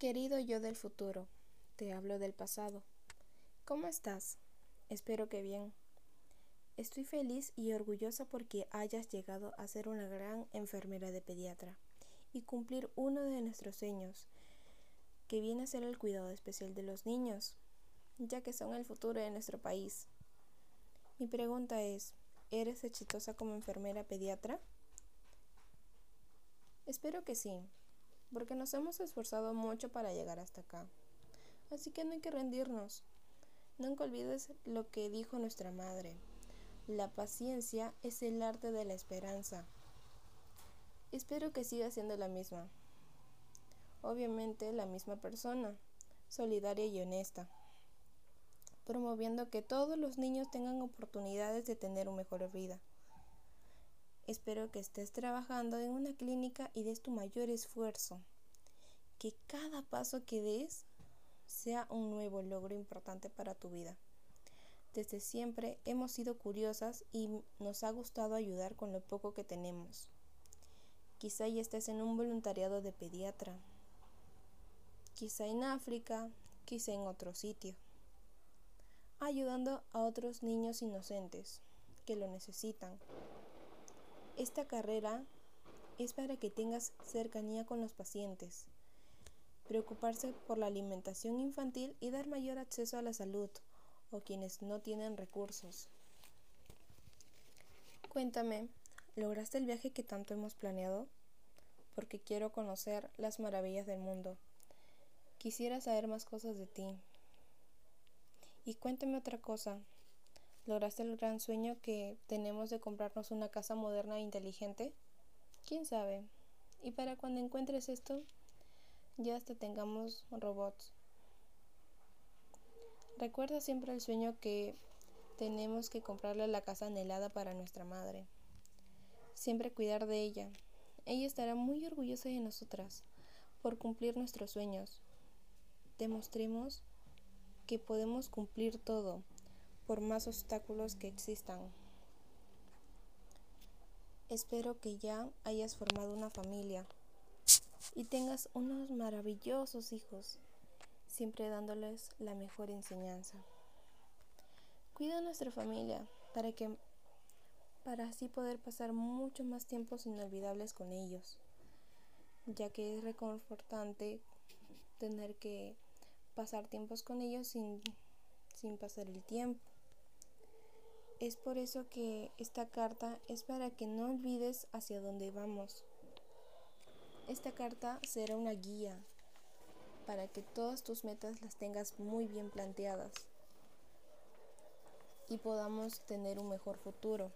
Querido yo del futuro, te hablo del pasado. ¿Cómo estás? Espero que bien. Estoy feliz y orgullosa porque hayas llegado a ser una gran enfermera de pediatra y cumplir uno de nuestros sueños, que viene a ser el cuidado especial de los niños, ya que son el futuro de nuestro país. Mi pregunta es, ¿eres exitosa como enfermera pediatra? Espero que sí porque nos hemos esforzado mucho para llegar hasta acá. Así que no hay que rendirnos. Nunca olvides lo que dijo nuestra madre. La paciencia es el arte de la esperanza. Espero que siga siendo la misma. Obviamente la misma persona, solidaria y honesta, promoviendo que todos los niños tengan oportunidades de tener una mejor vida. Espero que estés trabajando en una clínica y des tu mayor esfuerzo. Que cada paso que des sea un nuevo logro importante para tu vida. Desde siempre hemos sido curiosas y nos ha gustado ayudar con lo poco que tenemos. Quizá ya estés en un voluntariado de pediatra. Quizá en África, quizá en otro sitio. Ayudando a otros niños inocentes que lo necesitan esta carrera es para que tengas cercanía con los pacientes, preocuparse por la alimentación infantil y dar mayor acceso a la salud o quienes no tienen recursos. Cuéntame, ¿lograste el viaje que tanto hemos planeado? Porque quiero conocer las maravillas del mundo. Quisiera saber más cosas de ti. Y cuéntame otra cosa lograste el gran sueño que tenemos de comprarnos una casa moderna e inteligente? ¿Quién sabe? Y para cuando encuentres esto, ya hasta tengamos robots. Recuerda siempre el sueño que tenemos que comprarle la casa anhelada para nuestra madre. Siempre cuidar de ella. Ella estará muy orgullosa de nosotras por cumplir nuestros sueños. Demostremos que podemos cumplir todo por más obstáculos que existan. Espero que ya hayas formado una familia y tengas unos maravillosos hijos, siempre dándoles la mejor enseñanza. Cuida a nuestra familia para que para así poder pasar mucho más tiempos inolvidables con ellos, ya que es reconfortante tener que pasar tiempos con ellos sin, sin pasar el tiempo. Es por eso que esta carta es para que no olvides hacia dónde vamos. Esta carta será una guía para que todas tus metas las tengas muy bien planteadas y podamos tener un mejor futuro.